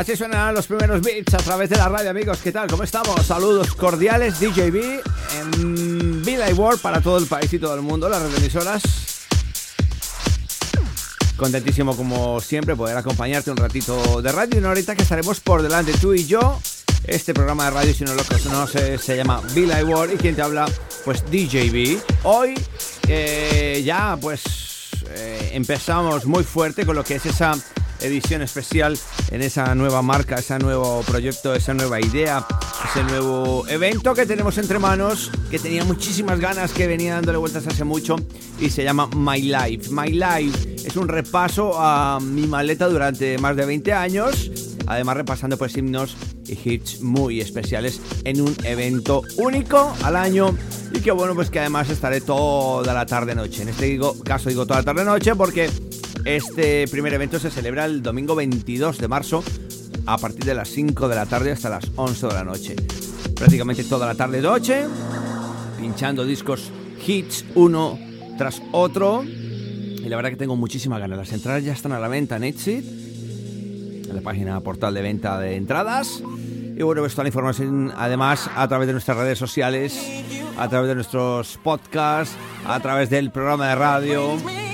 Así suenan los primeros beats a través de la radio, amigos. ¿Qué tal? ¿Cómo estamos? Saludos cordiales, DJB en Vida y World para todo el país y todo el mundo, las emisoras. Contentísimo, como siempre, poder acompañarte un ratito de radio. Y una horita que estaremos por delante, tú y yo. Este programa de radio, si no lo conoces, se llama Vida y World. Y quien te habla, pues DJB. Hoy eh, ya, pues eh, empezamos muy fuerte con lo que es esa edición especial en esa nueva marca, ese nuevo proyecto, esa nueva idea, ese nuevo evento que tenemos entre manos, que tenía muchísimas ganas, que venía dándole vueltas hace mucho y se llama My Life. My Life es un repaso a mi maleta durante más de 20 años, además repasando pues himnos y hits muy especiales en un evento único al año y que bueno pues que además estaré toda la tarde noche. En este caso digo toda la tarde noche porque este primer evento se celebra el domingo 22 de marzo a partir de las 5 de la tarde hasta las 11 de la noche. Prácticamente toda la tarde noche, pinchando discos hits uno tras otro. Y la verdad que tengo muchísima ganas. Las entradas ya están a la venta en Exit, en la página portal de venta de entradas. Y bueno, pues toda la información además a través de nuestras redes sociales, a través de nuestros podcasts, a través del programa de radio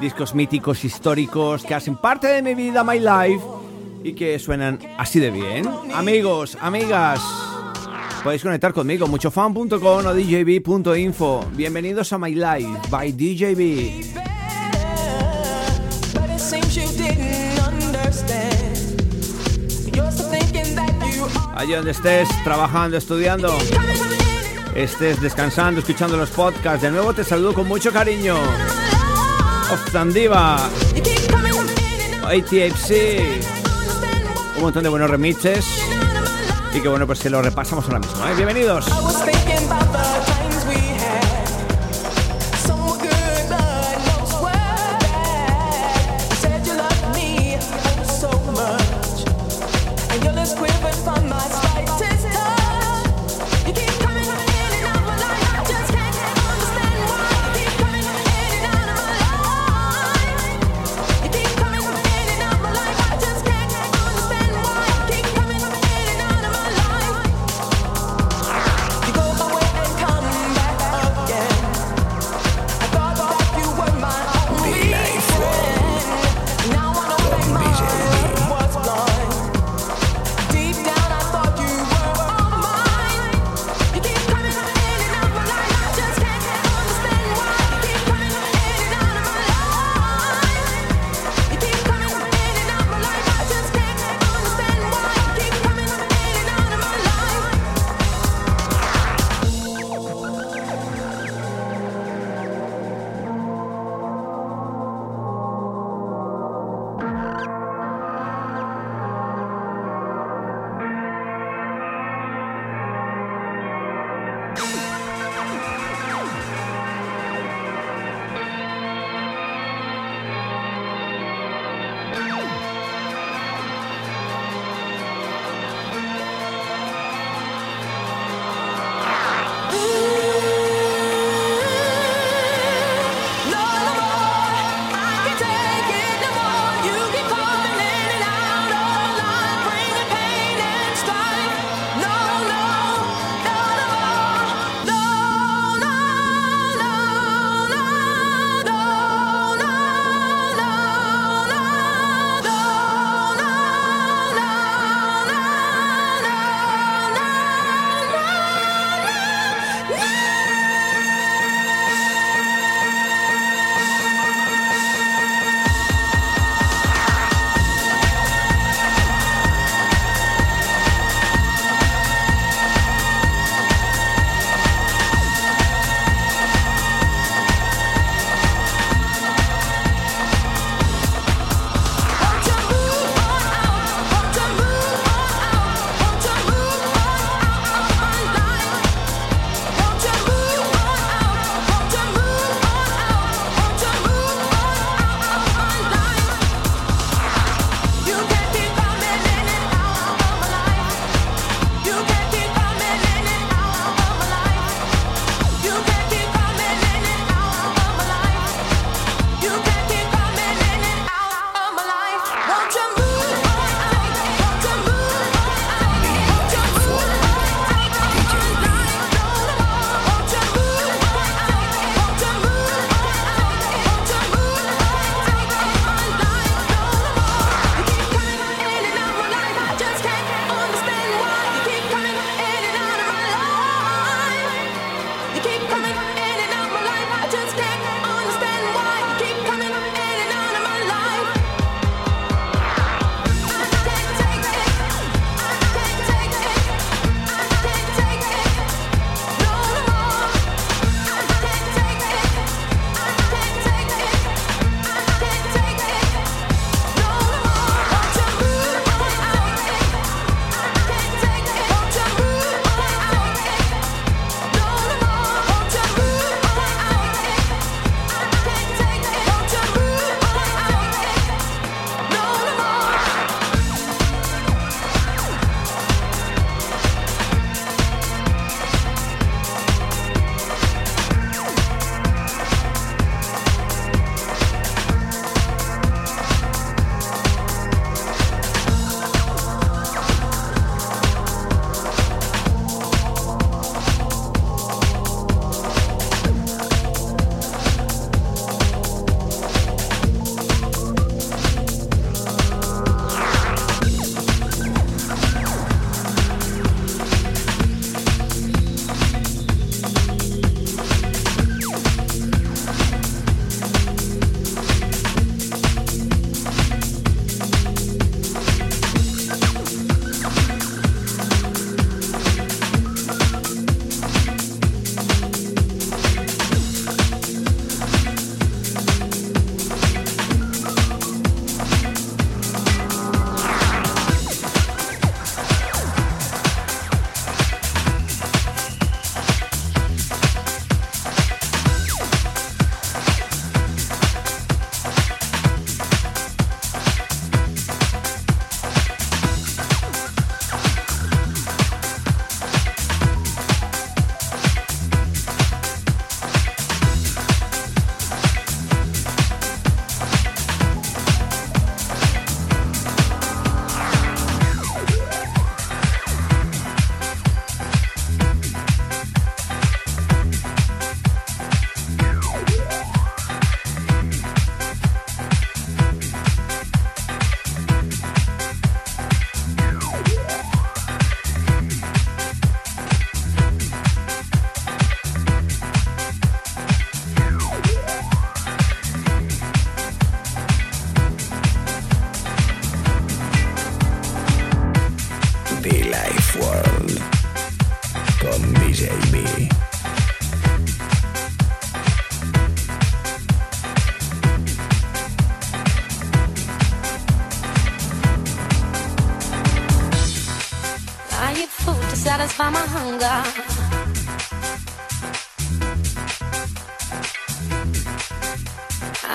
discos míticos, históricos, que hacen parte de mi vida, my life, y que suenan así de bien. Amigos, amigas, podéis conectar conmigo, muchofan.com o djb.info. Bienvenidos a My Life by DJB. Allí donde estés, trabajando, estudiando, estés descansando, escuchando los podcasts, de nuevo te saludo con mucho cariño. Of ATFC, un montón de buenos remixes y que bueno, pues que lo repasamos ahora mismo. ¿eh? Bienvenidos.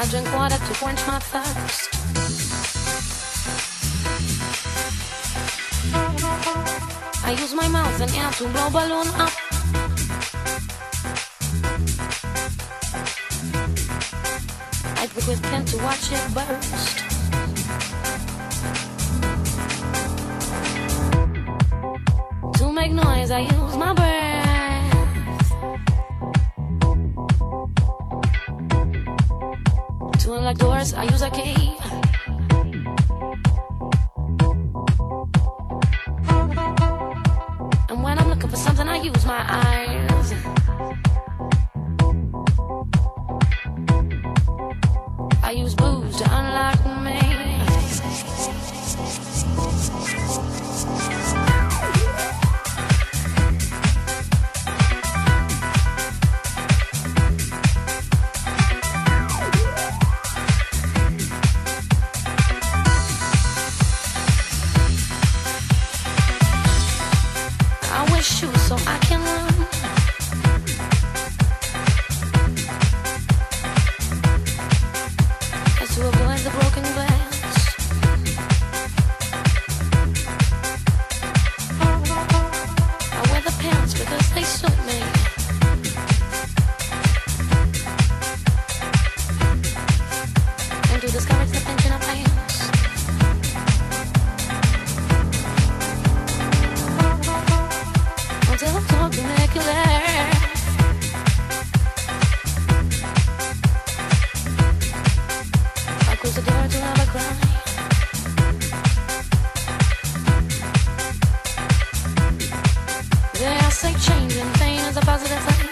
I drink water to quench my thirst. I use my mouth and air to blow balloon up. I click with pen to watch it burst. To make noise, I use my brain. I use a key. changing thing a positive thing.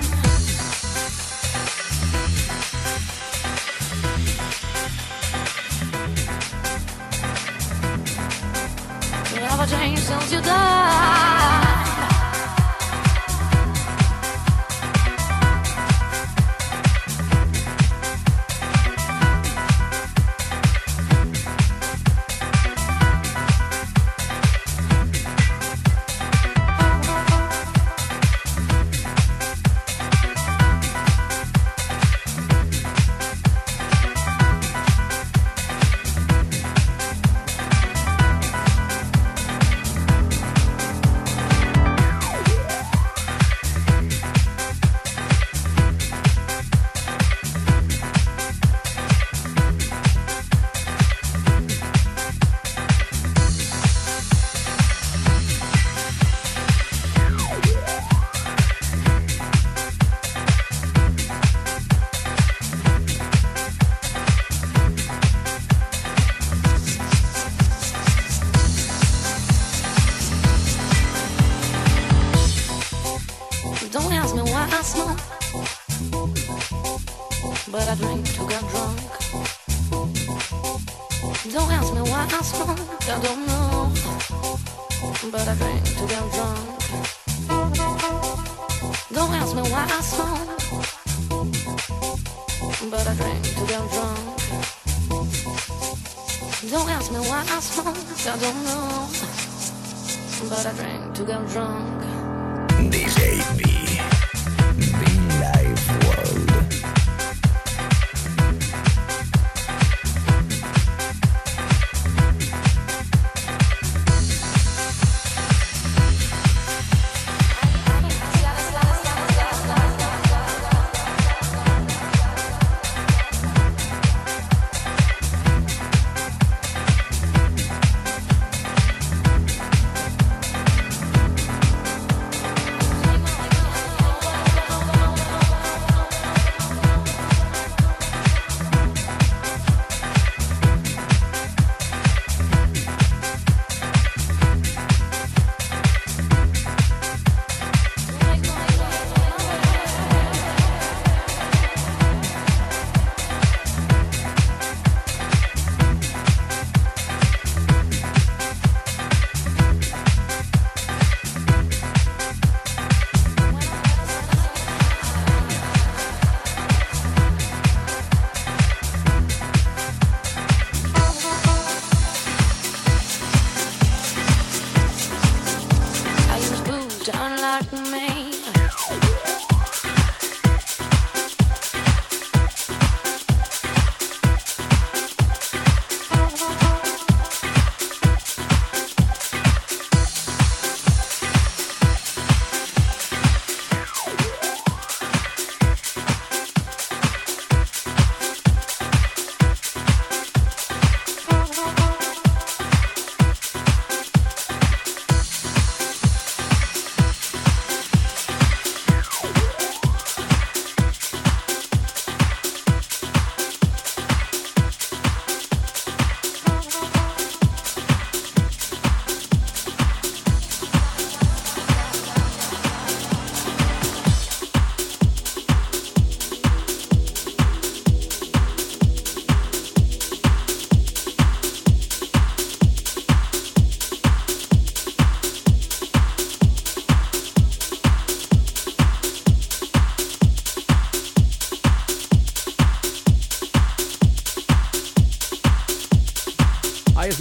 You never change you die.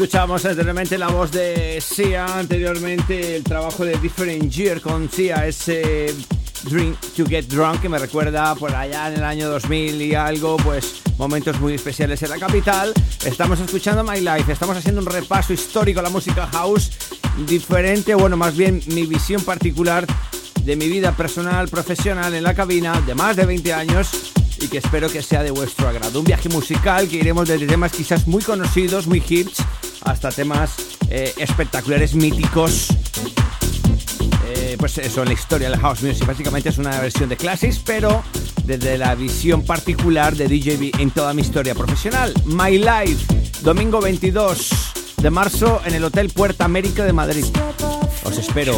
Escuchamos anteriormente la voz de Sia, anteriormente el trabajo de Different Year con Sia, ese Drink to Get Drunk que me recuerda por allá en el año 2000 y algo, pues momentos muy especiales en la capital. Estamos escuchando My Life, estamos haciendo un repaso histórico a la música house, diferente, bueno, más bien mi visión particular de mi vida personal, profesional en la cabina de más de 20 años y que espero que sea de vuestro agrado. Un viaje musical que iremos desde temas quizás muy conocidos, muy hits, hasta temas eh, espectaculares, míticos. Eh, pues eso, la historia del house music básicamente es una versión de Classics, pero desde la visión particular de DJB en toda mi historia profesional. My Life, domingo 22 de marzo en el Hotel Puerta América de Madrid. Os espero.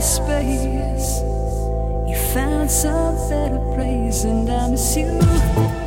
space. You found some better place, and I miss you.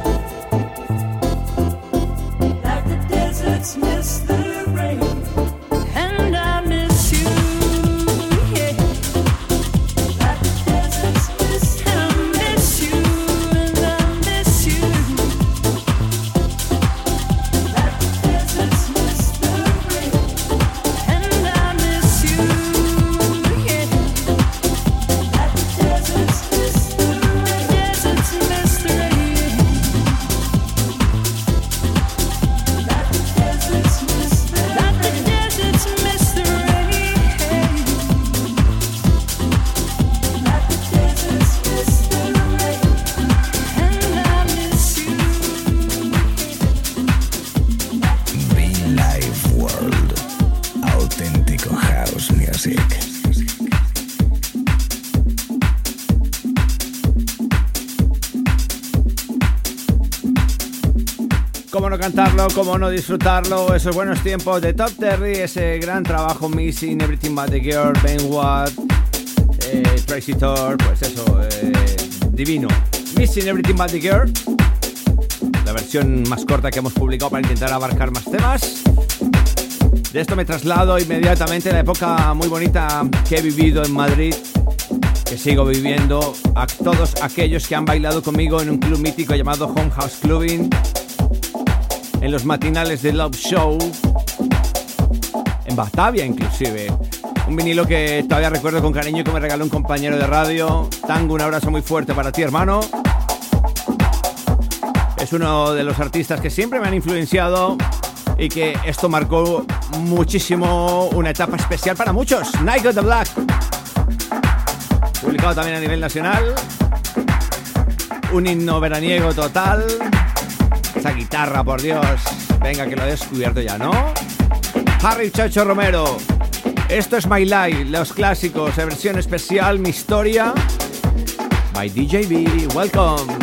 Cómo no disfrutarlo, esos buenos tiempos de Top Terry, ese gran trabajo Missing, Everything But The Girl, Ben Watt, eh, Tracy Thor, pues eso, eh, divino. Missing Everything But The Girl, la versión más corta que hemos publicado para intentar abarcar más temas. De esto me traslado inmediatamente a la época muy bonita que he vivido en Madrid que sigo viviendo a todos aquellos que han bailado conmigo en un club mítico llamado Home House Clubbing, en los matinales de Love Show, en Batavia inclusive. Un vinilo que todavía recuerdo con cariño y que me regaló un compañero de radio. Tango, un abrazo muy fuerte para ti, hermano. Es uno de los artistas que siempre me han influenciado y que esto marcó muchísimo una etapa especial para muchos. Night of the Black. Publicado también a nivel nacional. Un himno veraniego total. Guitarra, por Dios. Venga, que lo he descubierto ya, ¿no? Harry Chacho Romero. Esto es My Life, los clásicos, versión especial, mi historia. By DJB, welcome.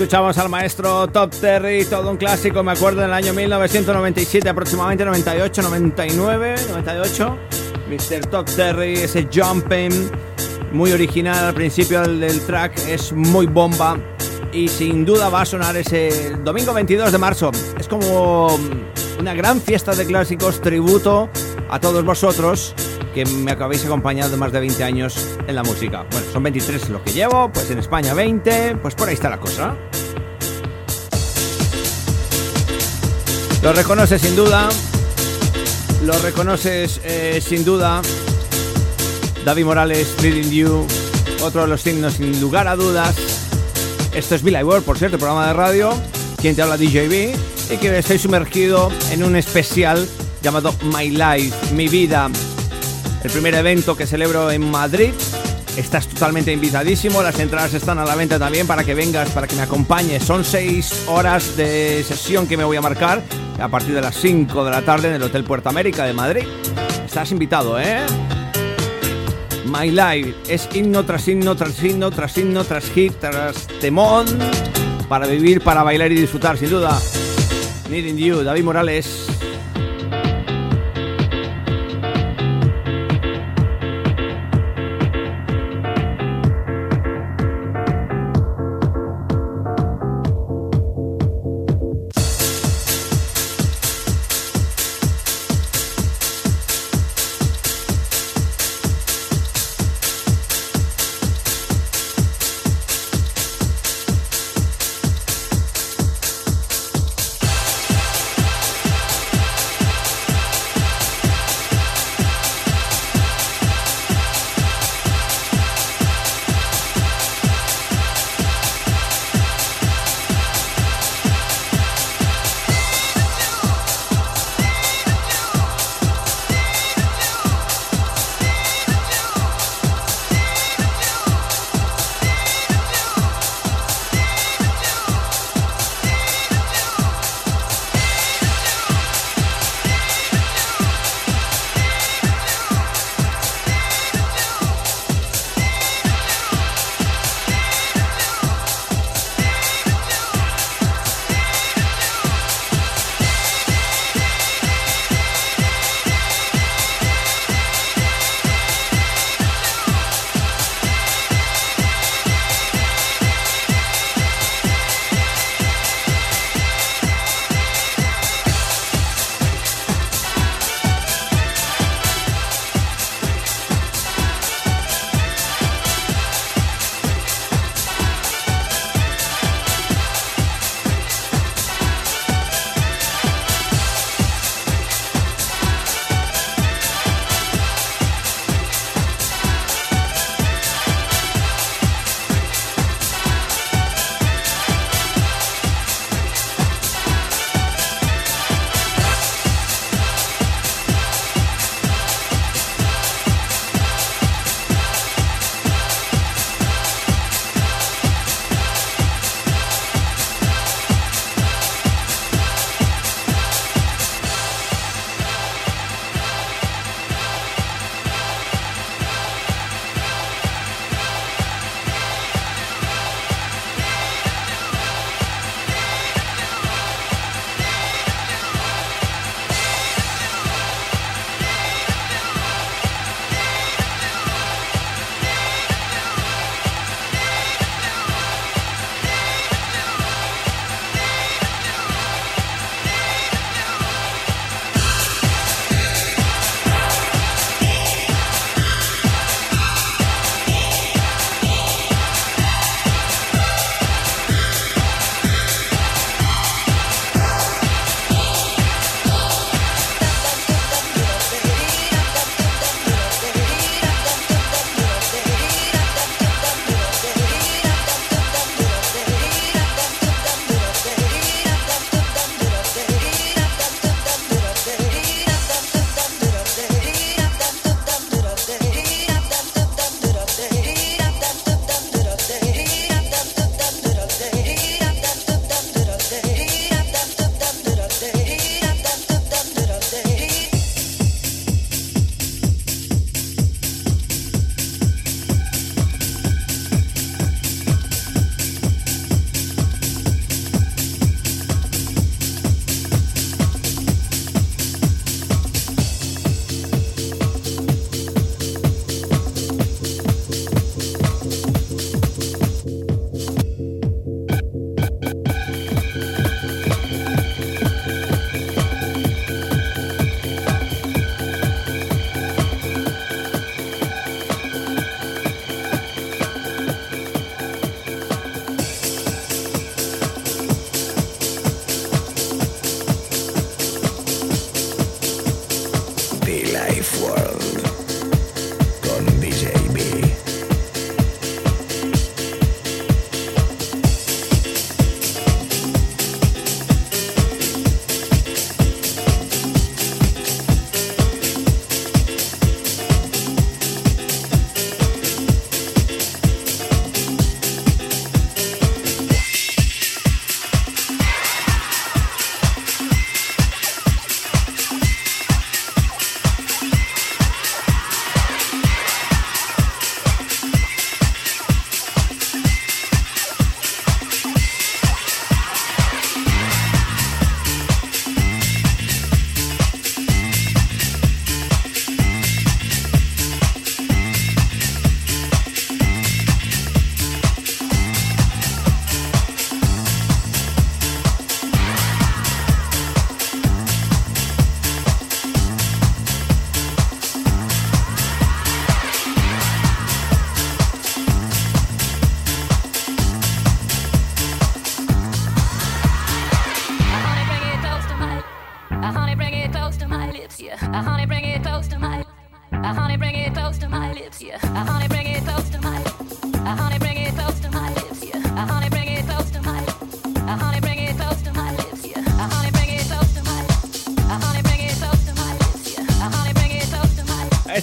escuchamos al maestro Top Terry, todo un clásico, me acuerdo, en el año 1997, aproximadamente 98, 99, 98. Mr. Top Terry, ese jumping, muy original al principio del, track, es muy bomba y sin duda va a sonar ese domingo 22 de marzo. Es como una gran fiesta de clásicos, tributo a todos vosotros que me habéis acompañado más de 20 años en la música. Bueno, son 23 lo que llevo, pues en España 20, pues por ahí está la cosa. Lo reconoces sin duda, lo reconoces eh, sin duda. David Morales, Leading You, otro de los signos sin lugar a dudas. Esto es Bill World, por cierto, programa de radio, quien te habla DJB, y que estoy sumergido en un especial llamado My Life, mi vida, el primer evento que celebro en Madrid. Estás totalmente invitadísimo, las entradas están a la venta también para que vengas, para que me acompañes. Son seis horas de sesión que me voy a marcar a partir de las 5 de la tarde en el Hotel Puerto América de Madrid. Estás invitado, ¿eh? My Life es himno tras himno, tras himno, tras himno, tras hit, tras temón, para vivir, para bailar y disfrutar, sin duda. Needing You, David Morales.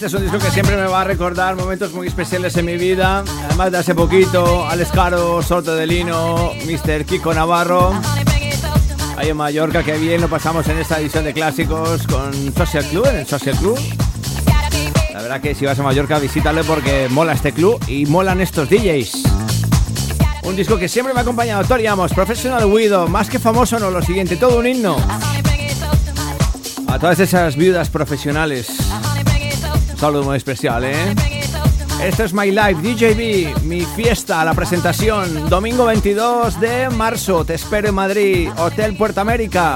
Es un disco que siempre me va a recordar momentos muy especiales en mi vida. Además de hace poquito, Alex Caro, Soto de Lino, Mr. Kiko Navarro. Ahí en Mallorca, que bien lo pasamos en esta edición de clásicos con Social Club, en el Social Club. La verdad que si vas a Mallorca, visítale porque mola este club y molan estos DJs. Un disco que siempre me ha acompañado, Tori Amos, Professional Widow, más que famoso no, lo siguiente, todo un himno. A todas esas viudas profesionales. Un saludo muy especial, ¿eh? Esto es My Life, DJB, mi fiesta, la presentación, domingo 22 de marzo. Te espero en Madrid, Hotel Puerto América.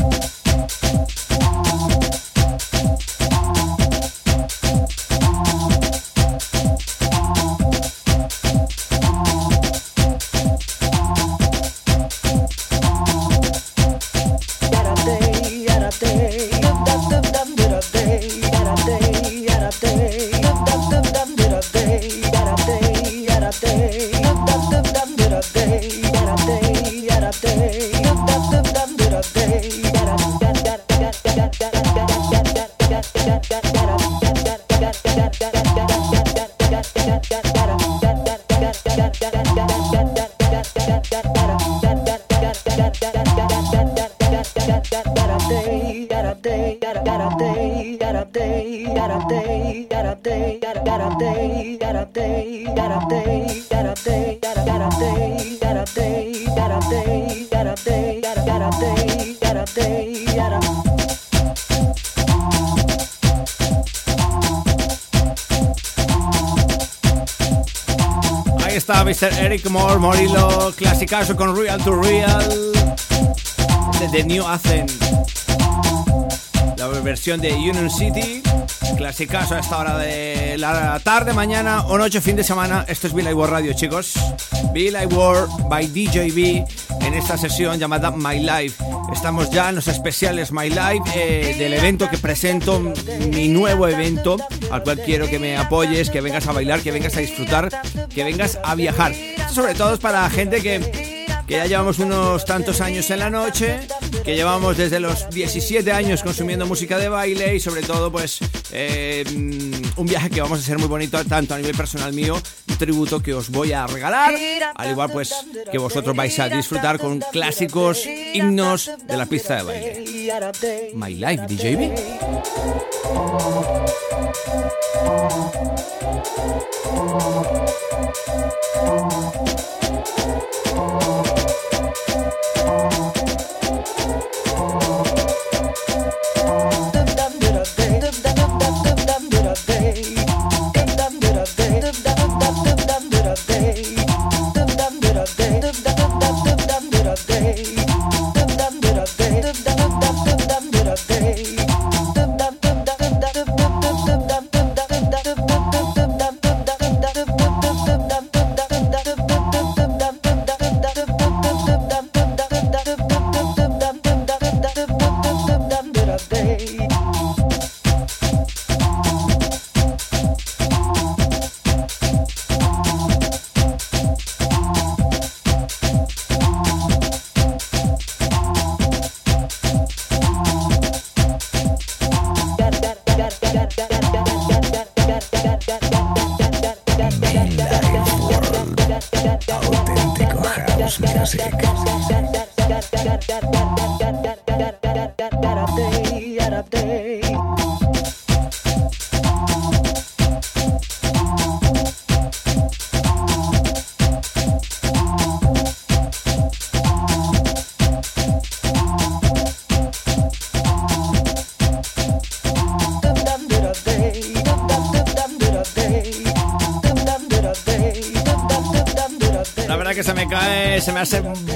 está Mr. Eric Moore, Morilo, clasicazo con Real to Real de The New Athens. La versión de Union City, clasicazo a esta hora de la tarde, mañana o noche, fin de semana. Esto es Bill War Radio, chicos. Bill War by DJB en esta sesión llamada My Life. Estamos ya en los especiales My Life eh, del evento que presento, mi nuevo evento, al cual quiero que me apoyes, que vengas a bailar, que vengas a disfrutar, que vengas a viajar. Esto sobre todo es para gente que, que ya llevamos unos tantos años en la noche, que llevamos desde los 17 años consumiendo música de baile y sobre todo pues eh, un viaje que vamos a hacer muy bonito tanto a nivel personal mío, tributo que os voy a regalar, al igual pues que vosotros vais a disfrutar con clásicos himnos de la pista de baile. My Life, DJB.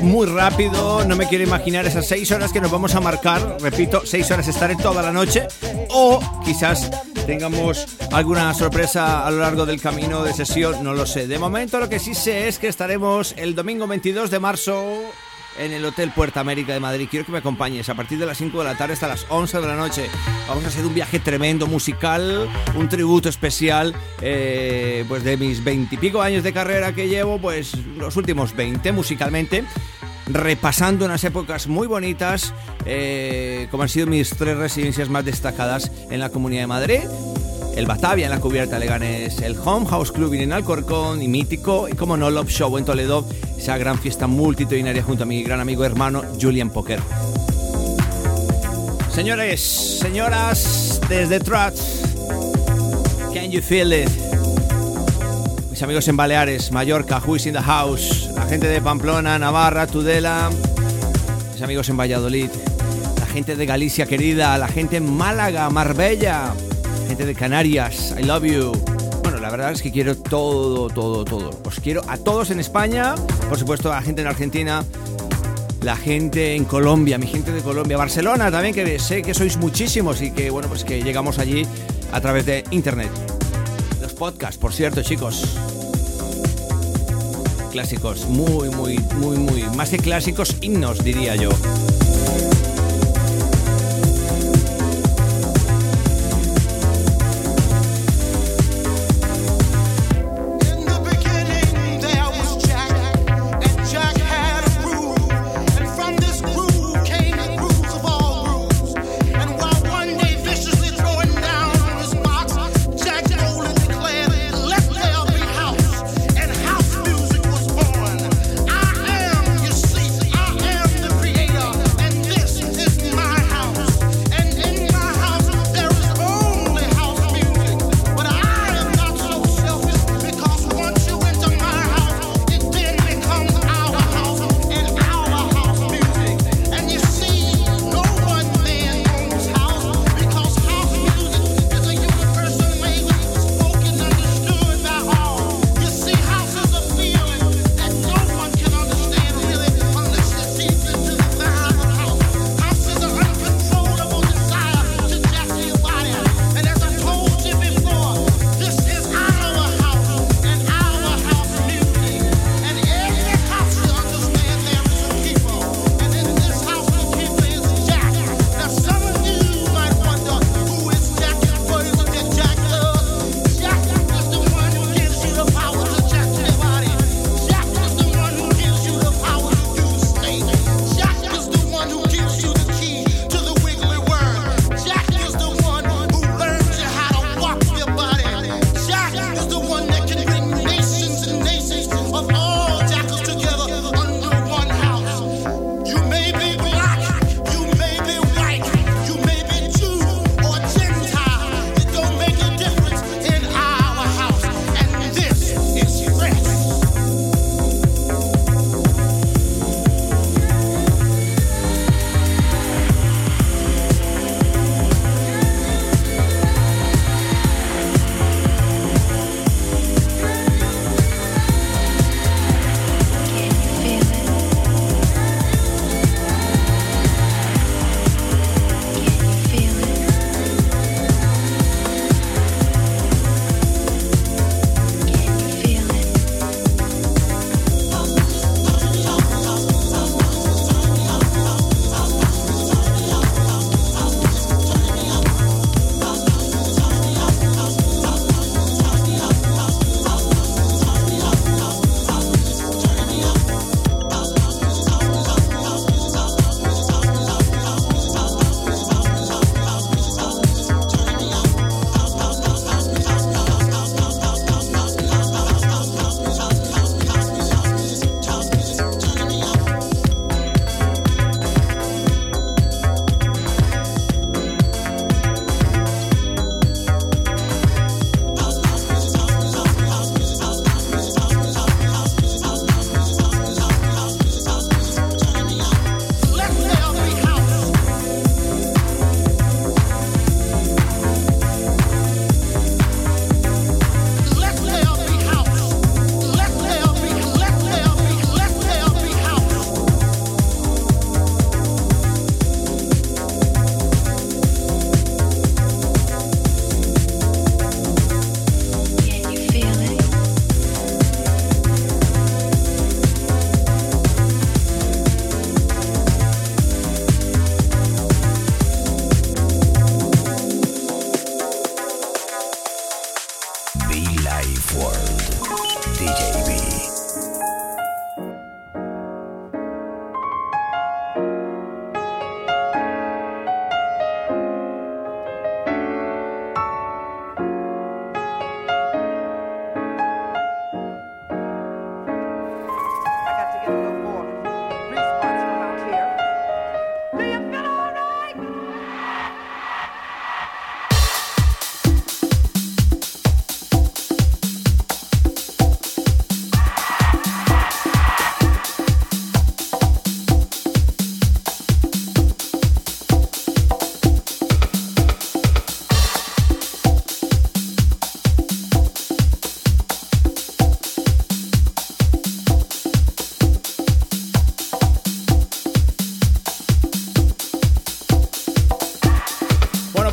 Muy rápido. No me quiero imaginar esas seis horas que nos vamos a marcar. Repito, seis horas estaré toda la noche. O quizás tengamos alguna sorpresa a lo largo del camino de sesión. No lo sé. De momento lo que sí sé es que estaremos el domingo 22 de marzo en el Hotel Puerta América de Madrid. Quiero que me acompañes a partir de las 5 de la tarde hasta las 11 de la noche. Vamos a hacer un viaje tremendo musical, un tributo especial, eh, pues de mis veintipico años de carrera que llevo, pues los últimos 20 musicalmente. Repasando unas épocas muy bonitas, eh, como han sido mis tres residencias más destacadas en la Comunidad de Madrid el Batavia en la cubierta Leganés, el Home House Club en Alcorcón y mítico, y como no, Love Show en Toledo, esa gran fiesta multitudinaria junto a mi gran amigo hermano Julian Poker. Señores, señoras, desde can you feel it? Mis amigos en Baleares, Mallorca, Who in the House, la gente de Pamplona, Navarra, Tudela, mis amigos en Valladolid, la gente de Galicia querida, la gente en Málaga, Marbella, gente de Canarias, I love you. Bueno, la verdad es que quiero todo, todo, todo. Os quiero a todos en España, por supuesto a la gente en Argentina, la gente en Colombia, mi gente de Colombia, Barcelona también, que sé que sois muchísimos y que bueno, pues que llegamos allí a través de internet. Los podcasts, por cierto, chicos. Clásicos, muy, muy, muy, muy, más que clásicos, himnos, diría yo.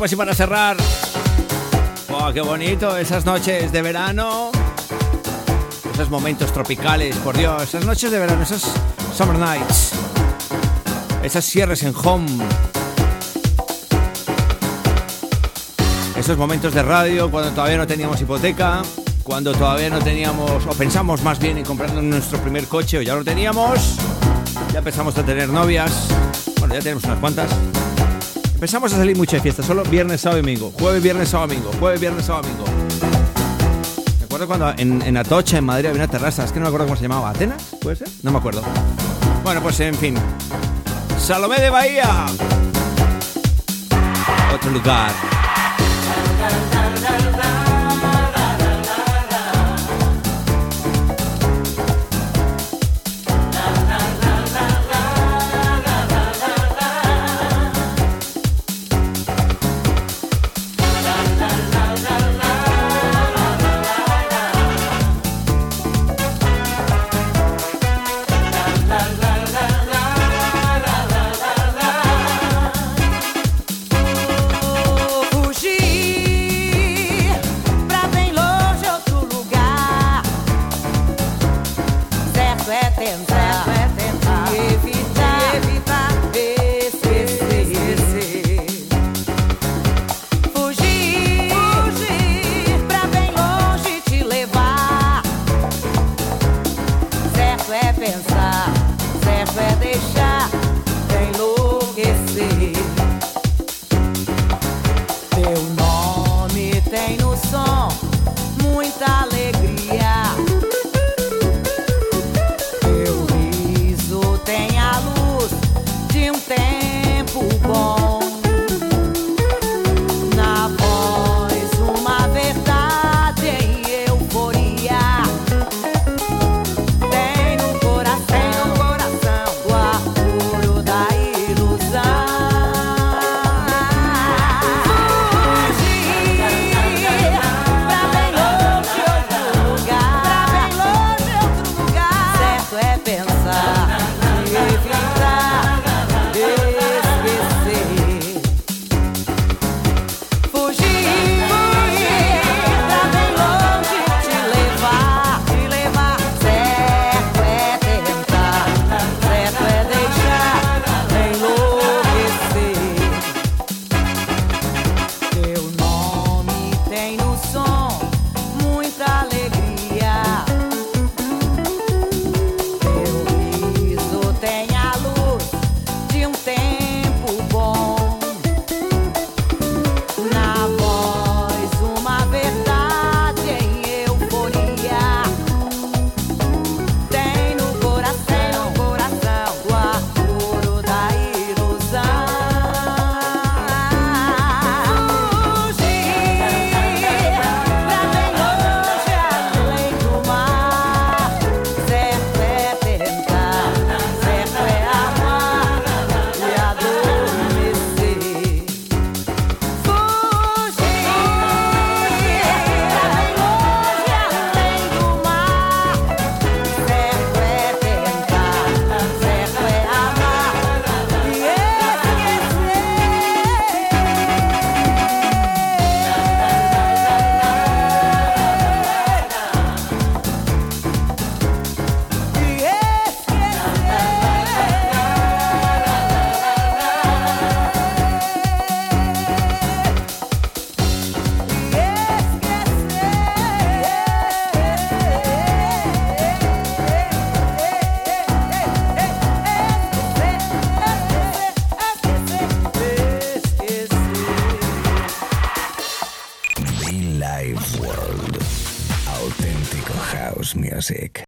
Pues y para cerrar. ¡Oh, qué bonito! Esas noches de verano. Esos momentos tropicales, por Dios. Esas noches de verano, esas summer nights. Esas cierres en home. Esos momentos de radio cuando todavía no teníamos hipoteca. Cuando todavía no teníamos, o pensamos más bien en comprarnos nuestro primer coche, o ya lo teníamos. Ya empezamos a tener novias. Bueno, ya tenemos unas cuantas. Empezamos a salir mucho de fiesta, solo viernes, sábado y domingo. Jueves, viernes, sábado, domingo. Jueves, viernes, sábado, domingo. Me acuerdo cuando en, en Atocha, en Madrid, había una terraza. Es que no me acuerdo cómo se llamaba. ¿Atenas? ¿Puede ser? No me acuerdo. Bueno, pues en fin. Salomé de Bahía. Otro lugar.